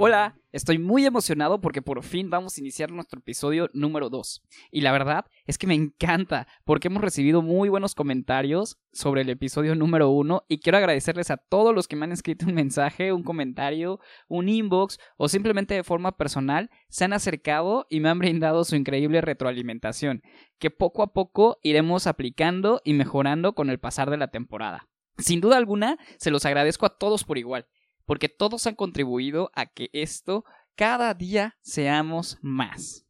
Hola, estoy muy emocionado porque por fin vamos a iniciar nuestro episodio número 2. Y la verdad es que me encanta porque hemos recibido muy buenos comentarios sobre el episodio número 1 y quiero agradecerles a todos los que me han escrito un mensaje, un comentario, un inbox o simplemente de forma personal se han acercado y me han brindado su increíble retroalimentación, que poco a poco iremos aplicando y mejorando con el pasar de la temporada. Sin duda alguna, se los agradezco a todos por igual porque todos han contribuido a que esto cada día seamos más.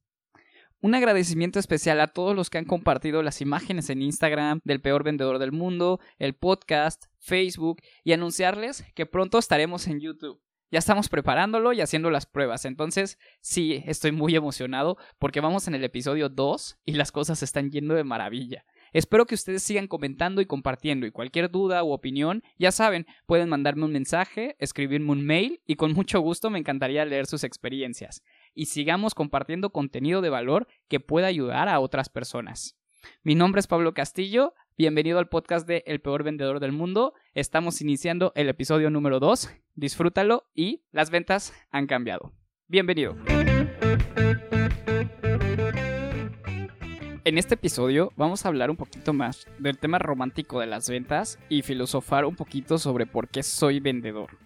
Un agradecimiento especial a todos los que han compartido las imágenes en Instagram del peor vendedor del mundo, el podcast, Facebook y anunciarles que pronto estaremos en YouTube. Ya estamos preparándolo y haciendo las pruebas, entonces sí, estoy muy emocionado porque vamos en el episodio 2 y las cosas están yendo de maravilla. Espero que ustedes sigan comentando y compartiendo y cualquier duda u opinión, ya saben, pueden mandarme un mensaje, escribirme un mail y con mucho gusto me encantaría leer sus experiencias. Y sigamos compartiendo contenido de valor que pueda ayudar a otras personas. Mi nombre es Pablo Castillo, bienvenido al podcast de El peor vendedor del mundo. Estamos iniciando el episodio número 2, disfrútalo y las ventas han cambiado. Bienvenido. En este episodio vamos a hablar un poquito más del tema romántico de las ventas y filosofar un poquito sobre por qué soy vendedor.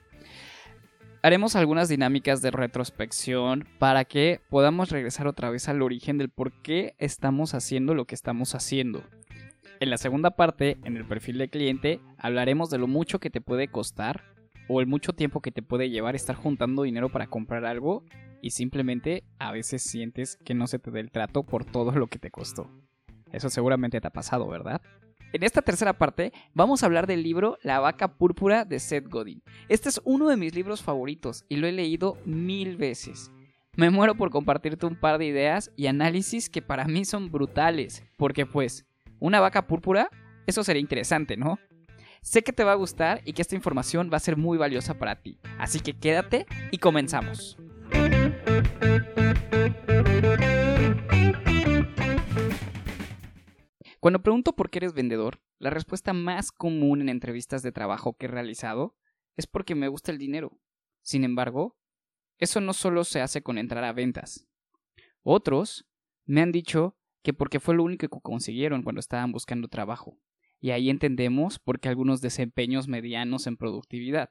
Haremos algunas dinámicas de retrospección para que podamos regresar otra vez al origen del por qué estamos haciendo lo que estamos haciendo. En la segunda parte, en el perfil de cliente, hablaremos de lo mucho que te puede costar o el mucho tiempo que te puede llevar estar juntando dinero para comprar algo y simplemente a veces sientes que no se te dé el trato por todo lo que te costó. Eso seguramente te ha pasado, ¿verdad? En esta tercera parte vamos a hablar del libro La vaca púrpura de Seth Godin. Este es uno de mis libros favoritos y lo he leído mil veces. Me muero por compartirte un par de ideas y análisis que para mí son brutales, porque pues, una vaca púrpura, eso sería interesante, ¿no? Sé que te va a gustar y que esta información va a ser muy valiosa para ti, así que quédate y comenzamos. Cuando pregunto por qué eres vendedor, la respuesta más común en entrevistas de trabajo que he realizado es porque me gusta el dinero. Sin embargo, eso no solo se hace con entrar a ventas. Otros me han dicho que porque fue lo único que consiguieron cuando estaban buscando trabajo. Y ahí entendemos por qué algunos desempeños medianos en productividad.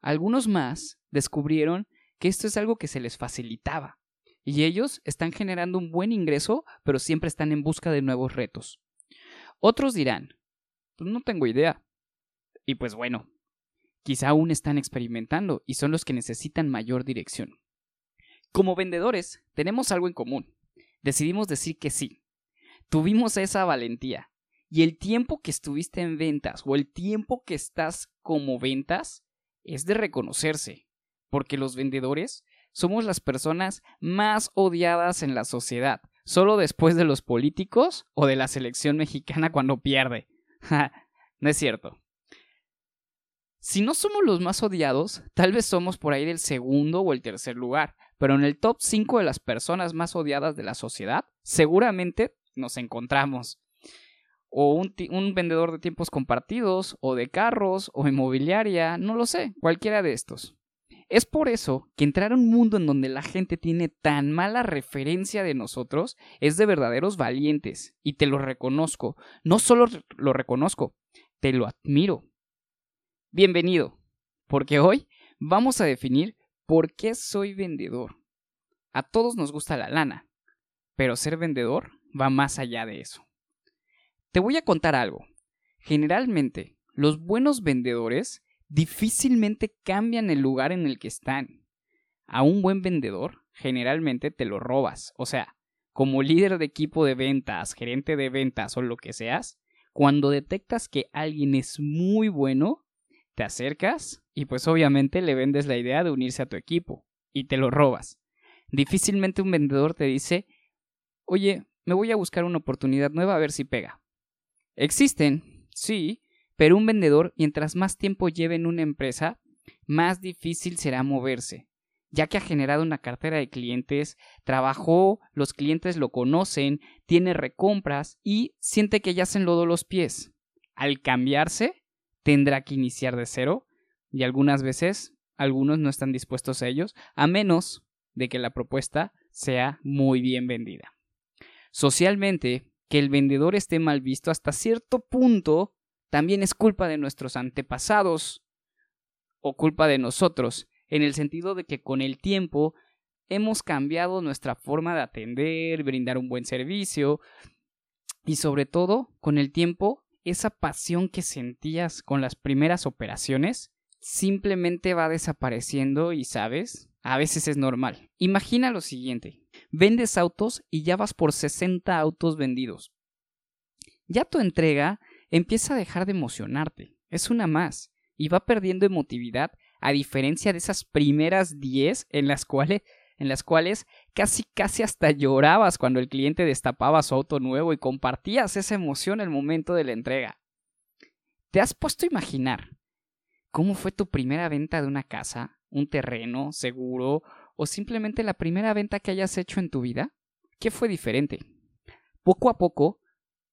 Algunos más descubrieron que esto es algo que se les facilitaba. Y ellos están generando un buen ingreso, pero siempre están en busca de nuevos retos. Otros dirán, pues no tengo idea. Y pues bueno, quizá aún están experimentando y son los que necesitan mayor dirección. Como vendedores, tenemos algo en común. Decidimos decir que sí. Tuvimos esa valentía. Y el tiempo que estuviste en ventas o el tiempo que estás como ventas es de reconocerse porque los vendedores somos las personas más odiadas en la sociedad, solo después de los políticos o de la selección mexicana cuando pierde. no es cierto. Si no somos los más odiados, tal vez somos por ahí del segundo o el tercer lugar, pero en el top 5 de las personas más odiadas de la sociedad, seguramente nos encontramos. O un, vendedor de tiempos compartidos, o de carros, o inmobiliaria, no lo sé, cualquiera de estos. Es por eso que entrar a un mundo en donde la gente tiene tan mala referencia de nosotros es de verdaderos valientes, y te lo reconozco. No solo lo reconozco, te lo admiro. Bienvenido, porque hoy vamos a definir por qué soy vendedor. A todos nos gusta la lana, pero ser vendedor va más allá de eso. Te voy a contar algo. Generalmente, los buenos vendedores difícilmente cambian el lugar en el que están. A un buen vendedor generalmente te lo robas. O sea, como líder de equipo de ventas, gerente de ventas o lo que seas, cuando detectas que alguien es muy bueno, te acercas y pues obviamente le vendes la idea de unirse a tu equipo y te lo robas. Difícilmente un vendedor te dice, oye, me voy a buscar una oportunidad nueva a ver si pega. Existen, sí, pero un vendedor, mientras más tiempo lleve en una empresa, más difícil será moverse, ya que ha generado una cartera de clientes, trabajó, los clientes lo conocen, tiene recompras y siente que ya se enlodó los pies. Al cambiarse, tendrá que iniciar de cero y algunas veces algunos no están dispuestos a ellos, a menos de que la propuesta sea muy bien vendida. Socialmente, que el vendedor esté mal visto hasta cierto punto también es culpa de nuestros antepasados o culpa de nosotros, en el sentido de que con el tiempo hemos cambiado nuestra forma de atender, brindar un buen servicio y sobre todo con el tiempo esa pasión que sentías con las primeras operaciones simplemente va desapareciendo y sabes, a veces es normal. Imagina lo siguiente, vendes autos y ya vas por 60 autos vendidos. Ya tu entrega empieza a dejar de emocionarte, es una más, y va perdiendo emotividad a diferencia de esas primeras 10 en las cuales en las cuales casi casi hasta llorabas cuando el cliente destapaba su auto nuevo y compartías esa emoción el momento de la entrega. ¿Te has puesto a imaginar cómo fue tu primera venta de una casa, un terreno, seguro, o simplemente la primera venta que hayas hecho en tu vida? ¿Qué fue diferente? Poco a poco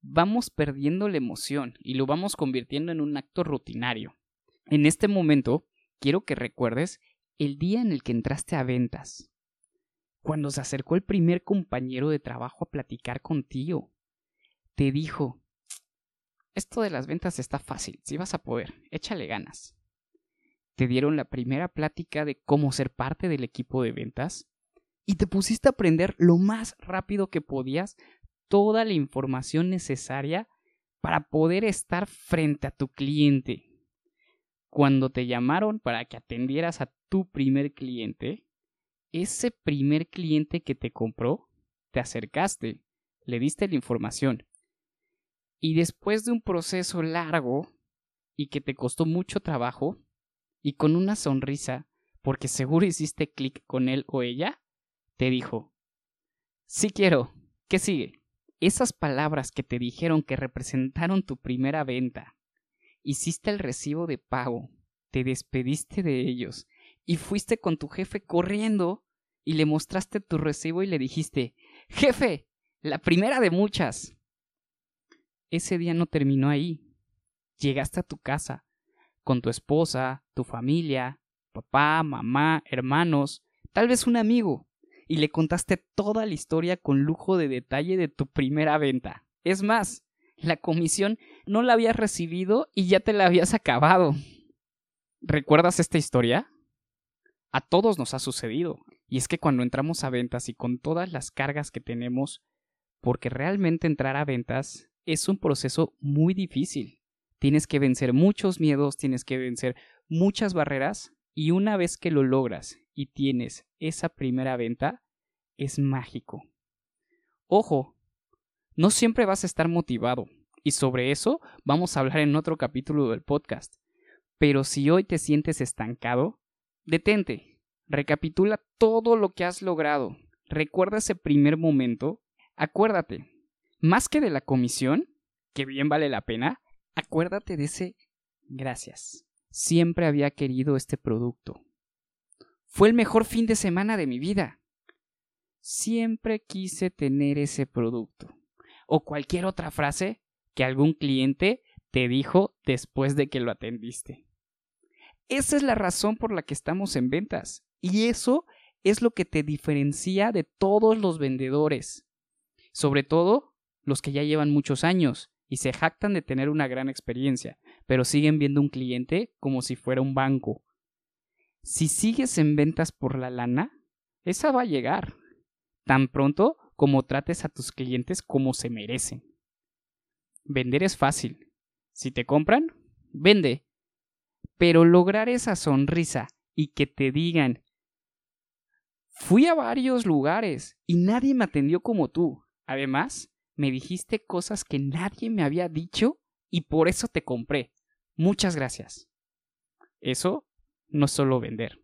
vamos perdiendo la emoción y lo vamos convirtiendo en un acto rutinario. En este momento, quiero que recuerdes el día en el que entraste a ventas, cuando se acercó el primer compañero de trabajo a platicar contigo. Te dijo, esto de las ventas está fácil, si vas a poder, échale ganas. Te dieron la primera plática de cómo ser parte del equipo de ventas y te pusiste a aprender lo más rápido que podías toda la información necesaria para poder estar frente a tu cliente. Cuando te llamaron para que atendieras a tu primer cliente, ese primer cliente que te compró, te acercaste, le diste la información. Y después de un proceso largo y que te costó mucho trabajo, y con una sonrisa, porque seguro hiciste clic con él o ella, te dijo, sí quiero, ¿qué sigue? Esas palabras que te dijeron que representaron tu primera venta, hiciste el recibo de pago, te despediste de ellos y fuiste con tu jefe corriendo y le mostraste tu recibo y le dijiste, jefe, la primera de muchas. Ese día no terminó ahí. Llegaste a tu casa, con tu esposa, tu familia, papá, mamá, hermanos, tal vez un amigo, y le contaste toda la historia con lujo de detalle de tu primera venta. Es más, la comisión no la habías recibido y ya te la habías acabado. ¿Recuerdas esta historia? A todos nos ha sucedido. Y es que cuando entramos a ventas y con todas las cargas que tenemos, porque realmente entrar a ventas es un proceso muy difícil. Tienes que vencer muchos miedos, tienes que vencer muchas barreras y una vez que lo logras y tienes esa primera venta, es mágico. Ojo, no siempre vas a estar motivado, y sobre eso vamos a hablar en otro capítulo del podcast. Pero si hoy te sientes estancado, detente, recapitula todo lo que has logrado, recuerda ese primer momento, acuérdate, más que de la comisión, que bien vale la pena, acuérdate de ese gracias. Siempre había querido este producto. Fue el mejor fin de semana de mi vida. Siempre quise tener ese producto. O cualquier otra frase que algún cliente te dijo después de que lo atendiste. Esa es la razón por la que estamos en ventas. Y eso es lo que te diferencia de todos los vendedores. Sobre todo los que ya llevan muchos años y se jactan de tener una gran experiencia, pero siguen viendo un cliente como si fuera un banco si sigues en ventas por la lana, esa va a llegar, tan pronto como trates a tus clientes como se merecen. Vender es fácil. Si te compran, vende. Pero lograr esa sonrisa y que te digan, fui a varios lugares y nadie me atendió como tú. Además, me dijiste cosas que nadie me había dicho y por eso te compré. Muchas gracias. Eso no solo vender,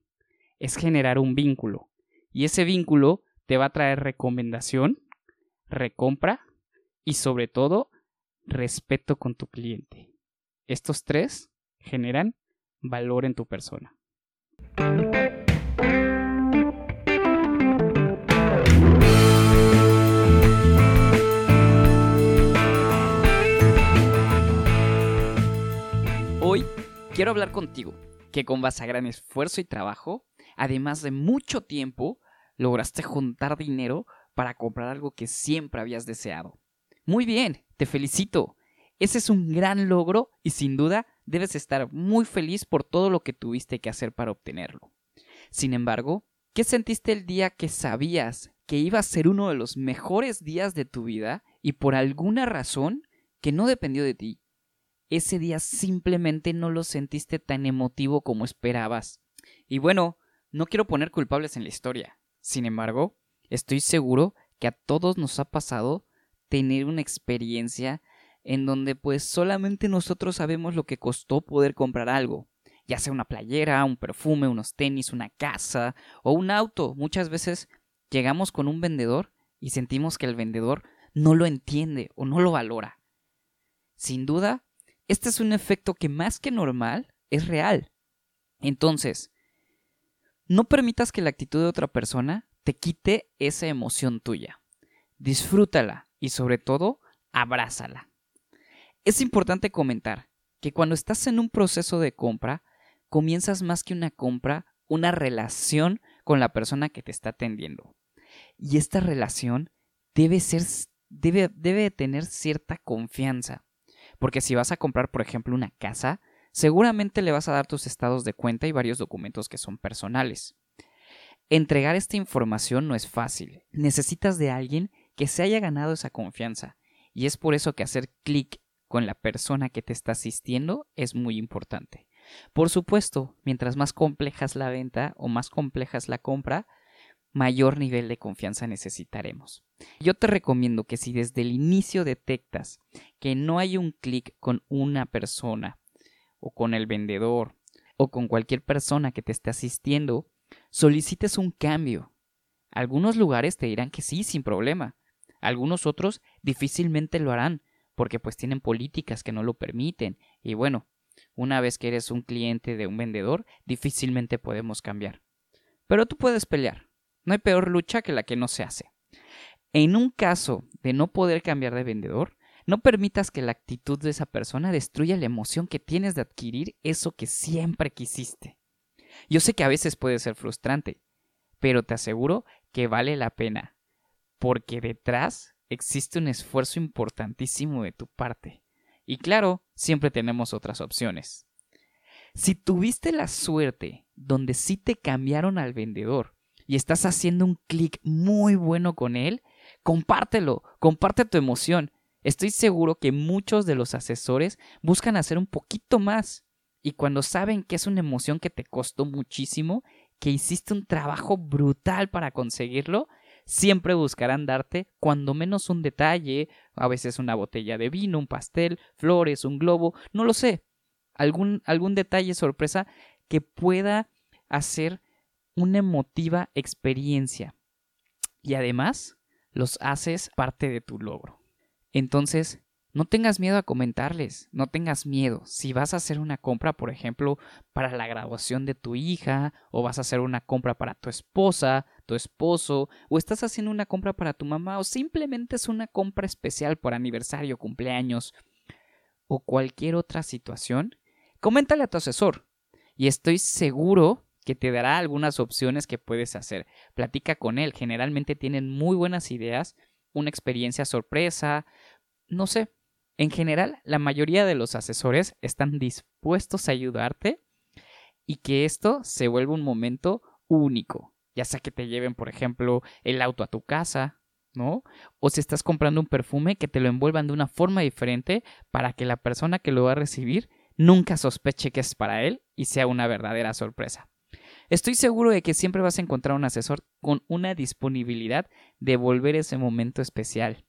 es generar un vínculo. Y ese vínculo te va a traer recomendación, recompra y sobre todo respeto con tu cliente. Estos tres generan valor en tu persona. Quiero hablar contigo, que con base a gran esfuerzo y trabajo, además de mucho tiempo, lograste juntar dinero para comprar algo que siempre habías deseado. Muy bien, te felicito. Ese es un gran logro y sin duda debes estar muy feliz por todo lo que tuviste que hacer para obtenerlo. Sin embargo, ¿qué sentiste el día que sabías que iba a ser uno de los mejores días de tu vida y por alguna razón que no dependió de ti? Ese día simplemente no lo sentiste tan emotivo como esperabas. Y bueno, no quiero poner culpables en la historia. Sin embargo, estoy seguro que a todos nos ha pasado tener una experiencia en donde pues solamente nosotros sabemos lo que costó poder comprar algo, ya sea una playera, un perfume, unos tenis, una casa o un auto. Muchas veces llegamos con un vendedor y sentimos que el vendedor no lo entiende o no lo valora. Sin duda, este es un efecto que más que normal es real. Entonces, no permitas que la actitud de otra persona te quite esa emoción tuya. Disfrútala y sobre todo, abrázala. Es importante comentar que cuando estás en un proceso de compra, comienzas más que una compra, una relación con la persona que te está atendiendo. Y esta relación debe debe tener cierta confianza. Porque si vas a comprar, por ejemplo, una casa, seguramente le vas a dar tus estados de cuenta y varios documentos que son personales. Entregar esta información no es fácil. Necesitas de alguien que se haya ganado esa confianza. Y es por eso que hacer clic con la persona que te está asistiendo es muy importante. Por supuesto, mientras más compleja es la venta o más compleja es la compra, mayor nivel de confianza necesitaremos. Yo te recomiendo que si desde el inicio detectas que no hay un clic con una persona o con el vendedor o con cualquier persona que te esté asistiendo, solicites un cambio. Algunos lugares te dirán que sí, sin problema. Algunos otros difícilmente lo harán, porque pues tienen políticas que no lo permiten. Y bueno, una vez que eres un cliente de un vendedor, difícilmente podemos cambiar. Pero tú puedes pelear. No hay peor lucha que la que no se hace. En un caso de no poder cambiar de vendedor, no permitas que la actitud de esa persona destruya la emoción que tienes de adquirir eso que siempre quisiste. Yo sé que a veces puede ser frustrante, pero te aseguro que vale la pena, porque detrás existe un esfuerzo importantísimo de tu parte. Y claro, siempre tenemos otras opciones. Si tuviste la suerte donde sí te cambiaron al vendedor y estás haciendo un clic muy bueno con él, compártelo, comparte tu emoción. Estoy seguro que muchos de los asesores buscan hacer un poquito más y cuando saben que es una emoción que te costó muchísimo, que hiciste un trabajo brutal para conseguirlo, siempre buscarán darte cuando menos un detalle, a veces una botella de vino, un pastel, flores, un globo, no lo sé, algún, algún detalle sorpresa que pueda hacer una emotiva experiencia y además los haces parte de tu logro. Entonces, no tengas miedo a comentarles, no tengas miedo. Si vas a hacer una compra, por ejemplo, para la graduación de tu hija, o vas a hacer una compra para tu esposa, tu esposo, o estás haciendo una compra para tu mamá, o simplemente es una compra especial por aniversario, cumpleaños, o cualquier otra situación, coméntale a tu asesor. Y estoy seguro que te dará algunas opciones que puedes hacer. Platica con él, generalmente tienen muy buenas ideas, una experiencia sorpresa, no sé. En general, la mayoría de los asesores están dispuestos a ayudarte y que esto se vuelva un momento único. Ya sea que te lleven, por ejemplo, el auto a tu casa, ¿no? O si estás comprando un perfume, que te lo envuelvan de una forma diferente para que la persona que lo va a recibir nunca sospeche que es para él y sea una verdadera sorpresa. Estoy seguro de que siempre vas a encontrar un asesor con una disponibilidad de volver ese momento especial.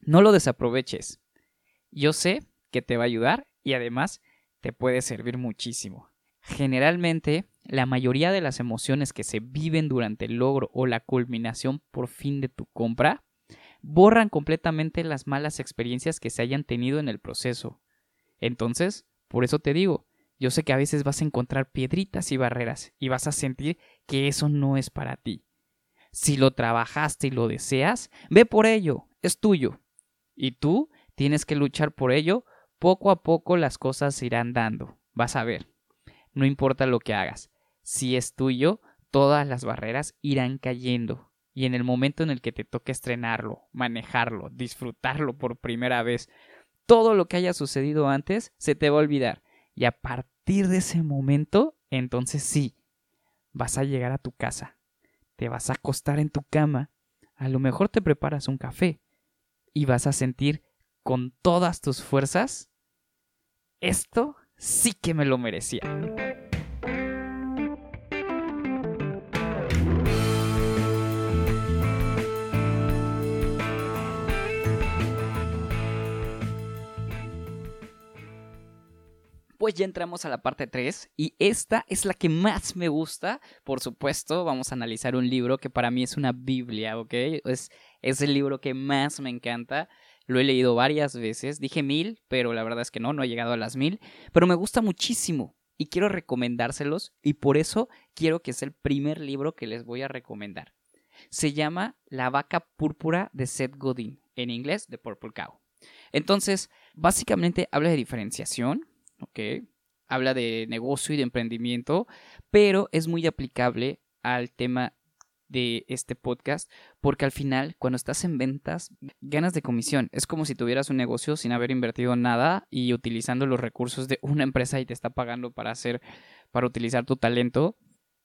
No lo desaproveches. Yo sé que te va a ayudar y además te puede servir muchísimo. Generalmente, la mayoría de las emociones que se viven durante el logro o la culminación por fin de tu compra borran completamente las malas experiencias que se hayan tenido en el proceso. Entonces, por eso te digo, Yo sé que a veces vas a encontrar piedritas y barreras y vas a sentir que eso no es para ti. Si lo trabajaste y lo deseas, ve por ello, es tuyo. Y tú tienes que luchar por ello, poco a poco las cosas se irán dando. Vas a ver. No importa lo que hagas. Si es tuyo, todas las barreras irán cayendo. Y en el momento en el que te toque estrenarlo, manejarlo, disfrutarlo por primera vez, todo lo que haya sucedido antes se te va a olvidar. Y a partir de ese momento, entonces sí, vas a llegar a tu casa, te vas a acostar en tu cama, a lo mejor te preparas un café y vas a sentir con todas tus fuerzas, esto sí que me lo merecía. Pues ya entramos a la parte 3 y esta es la que más me gusta. Por supuesto, vamos a analizar un libro que para mí es una Biblia, ¿ok? Es, es el libro que más me encanta. Lo he leído varias veces. Dije mil, pero la verdad es que no, no he llegado a las mil. Pero me gusta muchísimo y quiero recomendárselos y por eso quiero que sea el primer libro que les voy a recomendar. Se llama La vaca púrpura de Seth Godin, en inglés The Purple Cow. Entonces, básicamente habla de diferenciación, ¿ok? Habla de negocio y de emprendimiento, pero es muy aplicable al tema de este podcast porque al final cuando estás en ventas ganas de comisión. Es como si tuvieras un negocio sin haber invertido nada y utilizando los recursos de una empresa y te está pagando para hacer para utilizar tu talento.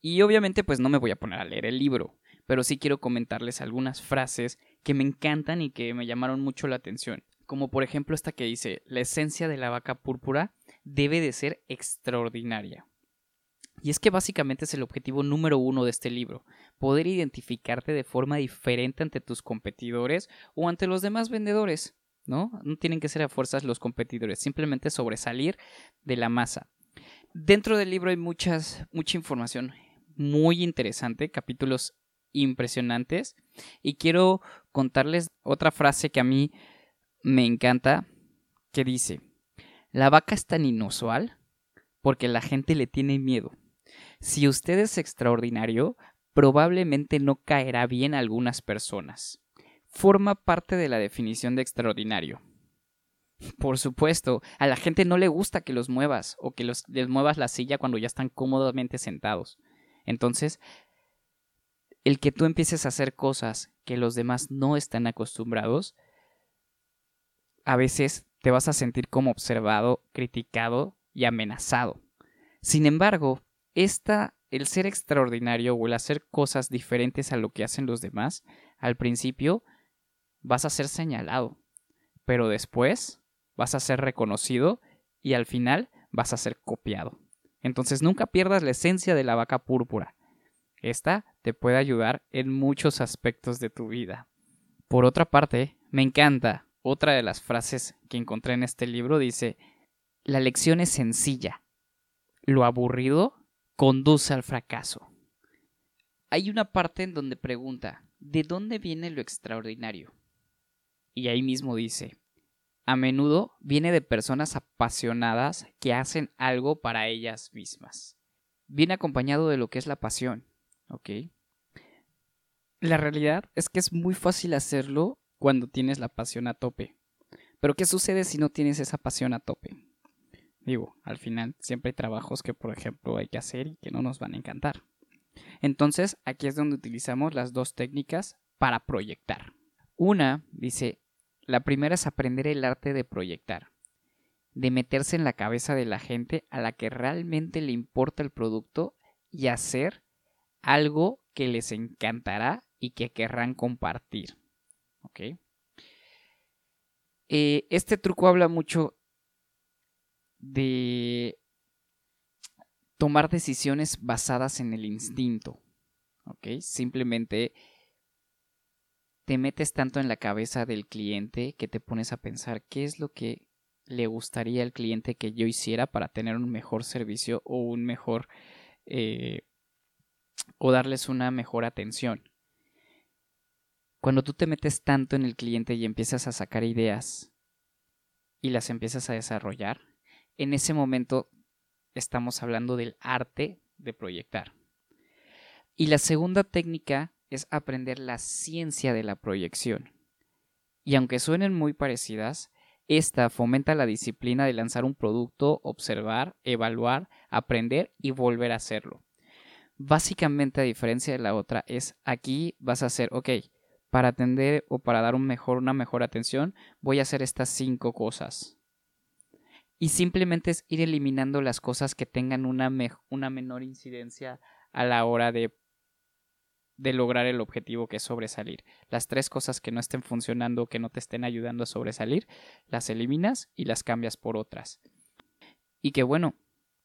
Y obviamente pues no me voy a poner a leer el libro pero sí quiero comentarles algunas frases que me encantan y que me llamaron mucho la atención como por ejemplo esta que dice la esencia de la vaca púrpura debe de ser extraordinaria. Y es que básicamente es el objetivo número uno de este libro, poder identificarte de forma diferente ante tus competidores o ante los demás vendedores, ¿no? No tienen que ser a fuerzas los competidores, simplemente sobresalir de la masa. Dentro del libro hay muchas, mucha información muy interesante, capítulos impresionantes, y quiero contarles otra frase que a mí me encanta, que dice, la vaca es tan inusual porque la gente le tiene miedo. Si usted es extraordinario, probablemente no caerá bien a algunas personas. Forma parte de la definición de extraordinario. Por supuesto, a la gente no le gusta que los muevas o que les muevas la silla cuando ya están cómodamente sentados. Entonces, el que tú empieces a hacer cosas que los demás no están acostumbrados, a veces te vas a sentir como observado, criticado y amenazado. Sin embargo, esta, el ser extraordinario o el hacer cosas diferentes a lo que hacen los demás, al principio vas a ser señalado, pero después vas a ser reconocido y al final vas a ser copiado. Entonces nunca pierdas la esencia de la vaca púrpura. Esta te puede ayudar en muchos aspectos de tu vida. Por otra parte, me encanta otra de las frases que encontré en este libro dice, la lección es sencilla, lo aburrido conduce al fracaso. Hay una parte en donde pregunta, ¿de dónde viene lo extraordinario? Y ahí mismo dice, a menudo viene de personas apasionadas que hacen algo para ellas mismas. Viene acompañado de lo que es la pasión. La realidad es que es muy fácil hacerlo cuando tienes la pasión a tope. Pero ¿qué sucede si no tienes esa pasión a tope? Digo, al final siempre hay trabajos que, por ejemplo, hay que hacer y que no nos van a encantar. Entonces, aquí es donde utilizamos las dos técnicas para proyectar. Una, dice, la primera es aprender el arte de proyectar, de meterse en la cabeza de la gente a la que realmente le importa el producto y hacer algo que les encantará y que querrán compartir. ¿Ok? Eh, este truco habla mucho de tomar decisiones basadas en el instinto. ¿Ok? Simplemente te metes tanto en la cabeza del cliente que te pones a pensar qué es lo que le gustaría al cliente que yo hiciera para tener un mejor servicio o un mejor eh, o darles una mejor atención. Cuando tú te metes tanto en el cliente y empiezas a sacar ideas y las empiezas a desarrollar, en ese momento estamos hablando del arte de proyectar. Y la segunda técnica es aprender la ciencia de la proyección. Y aunque suenen muy parecidas, esta fomenta la disciplina de lanzar un producto, observar, evaluar, aprender y volver a hacerlo. Básicamente, a diferencia de la otra, es aquí vas a hacer, ok, para atender o para dar una mejor atención, voy a hacer estas cinco cosas. Y simplemente es ir eliminando las cosas que tengan una, una menor incidencia a la hora de de lograr el objetivo que es sobresalir. Las tres cosas que no estén funcionando, que no te estén ayudando a sobresalir, las eliminas y las cambias por otras. Y que bueno,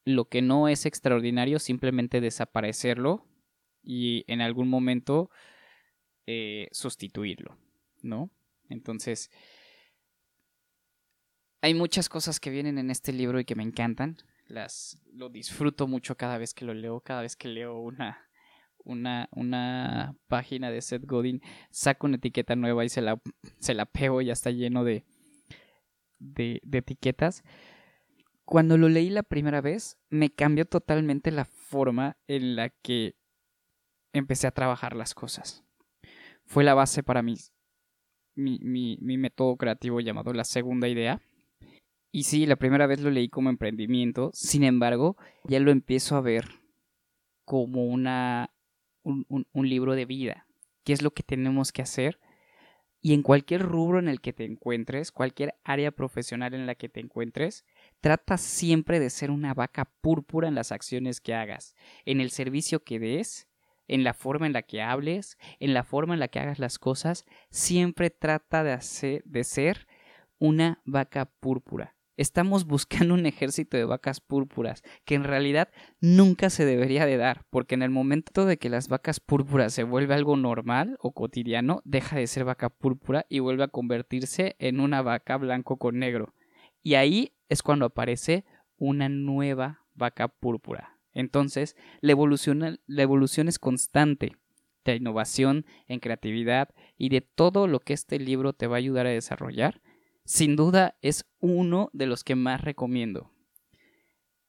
lo que no es extraordinario, simplemente desaparecerlo y en algún momento eh, sustituirlo, ¿no? Entonces, hay muchas cosas que vienen en este libro y que me encantan. Las lo disfruto mucho cada vez que lo leo, cada vez que leo una una, una página de Seth Godin, saco una etiqueta nueva y se la, se la pego, ya está lleno de, de etiquetas. Cuando lo leí la primera vez, me cambió totalmente la forma en la que empecé a trabajar las cosas. Fue la base para mi, mi, mi, método creativo llamado la segunda idea. Y sí, la primera vez lo leí como emprendimiento, sin embargo, ya lo empiezo a ver como una un, libro de vida. ¿Qué es lo que tenemos que hacer? Y en cualquier rubro en el que te encuentres, cualquier área profesional en la que te encuentres, trata siempre de ser una vaca púrpura en las acciones que hagas, en el servicio que des, en la forma en la que hables, en la forma en la que hagas las cosas, siempre trata de, hacer, de ser una vaca púrpura. Estamos buscando un ejército de vacas púrpuras, que en realidad nunca se debería de dar, porque en el momento de que las vacas púrpuras se vuelve algo normal o cotidiano, deja de ser vaca púrpura y vuelve a convertirse en una vaca blanco con negro. Y ahí es cuando aparece una nueva vaca púrpura. Entonces, la evolución, es constante de innovación, en creatividad y de todo lo que este libro te va a ayudar a desarrollar sin duda es uno de los que más recomiendo.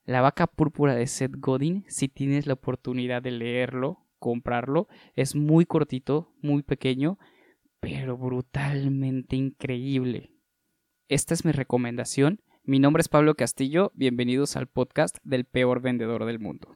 La vaca púrpura de Seth Godin, si tienes la oportunidad de leerlo, comprarlo, es muy cortito, muy pequeño, pero brutalmente increíble. Esta es mi recomendación. Mi nombre es Pablo Castillo, bienvenidos al podcast del peor vendedor del mundo.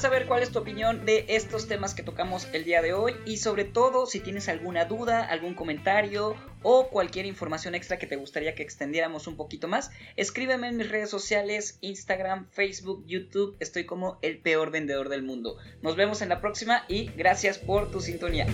Saber cuál es tu opinión de estos temas que tocamos el día de hoy y sobre todo si tienes alguna duda, algún comentario o cualquier información extra que te gustaría que extendiéramos un poquito más, escríbeme en mis redes sociales, Instagram, Facebook, YouTube, estoy como el peor vendedor del mundo. Nos vemos en la próxima y gracias por tu sintonía.